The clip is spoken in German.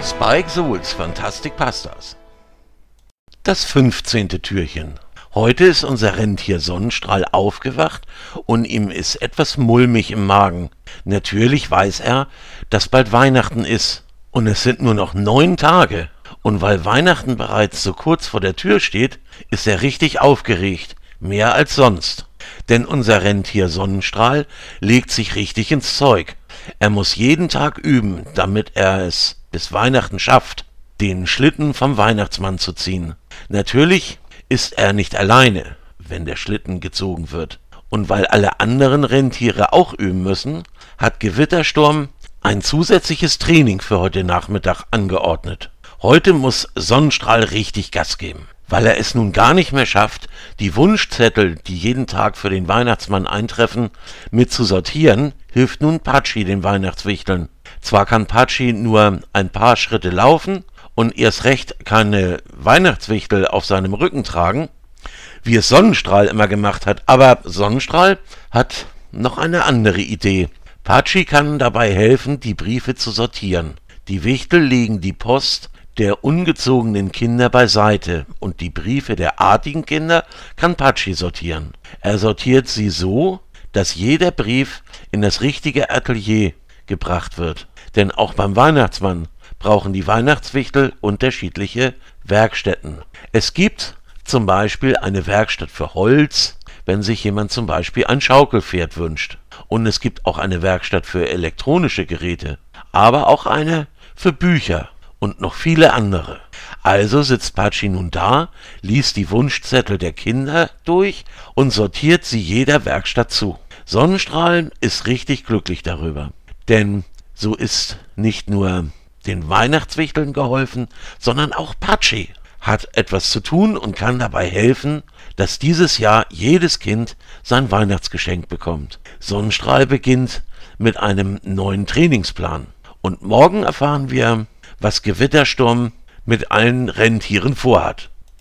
Spike Souls Fantastic Pastas. Das 15. Türchen. Heute ist unser Rentier Sonnenstrahl aufgewacht und ihm ist etwas mulmig im Magen. Natürlich weiß er, dass bald Weihnachten ist. Und es sind nur noch neun Tage. Und weil Weihnachten bereits so kurz vor der Tür steht, ist er richtig aufgeregt. Mehr als sonst. Denn unser Rentier Sonnenstrahl legt sich richtig ins Zeug. Er muss jeden Tag üben, damit er es bis Weihnachten schafft, den Schlitten vom Weihnachtsmann zu ziehen. Natürlich ist er nicht alleine, wenn der Schlitten gezogen wird. Und weil alle anderen Rentiere auch üben müssen, hat Gewittersturm ein zusätzliches Training für heute Nachmittag angeordnet. Heute muss Sonnenstrahl richtig Gas geben. Weil er es nun gar nicht mehr schafft, die Wunschzettel, die jeden Tag für den Weihnachtsmann eintreffen, mit zu sortieren, hilft nun Patschi den Weihnachtswichteln. Zwar kann Patschi nur ein paar Schritte laufen und erst recht keine Weihnachtswichtel auf seinem Rücken tragen, wie es Sonnenstrahl immer gemacht hat, aber Sonnenstrahl hat noch eine andere Idee. Patschi kann dabei helfen, die Briefe zu sortieren. Die Wichtel legen die Post der ungezogenen Kinder beiseite und die Briefe der artigen Kinder kann Patschi sortieren. Er sortiert sie so, dass jeder Brief in das richtige Atelier gebracht wird. Denn auch beim Weihnachtsmann brauchen die Weihnachtswichtel unterschiedliche Werkstätten. Es gibt zum Beispiel eine Werkstatt für Holz, wenn sich jemand zum Beispiel ein Schaukelpferd wünscht. Und es gibt auch eine Werkstatt für elektronische Geräte, aber auch eine für Bücher und noch viele andere. Also sitzt Patschi nun da, liest die Wunschzettel der Kinder durch und sortiert sie jeder Werkstatt zu. Sonnenstrahlen ist richtig glücklich darüber, denn so ist nicht nur den Weihnachtswichteln geholfen, sondern auch Patschi hat etwas zu tun und kann dabei helfen, dass dieses Jahr jedes Kind sein Weihnachtsgeschenk bekommt. Sonnenstrahl beginnt mit einem neuen Trainingsplan. Und morgen erfahren wir, was Gewittersturm mit allen Rentieren vorhat.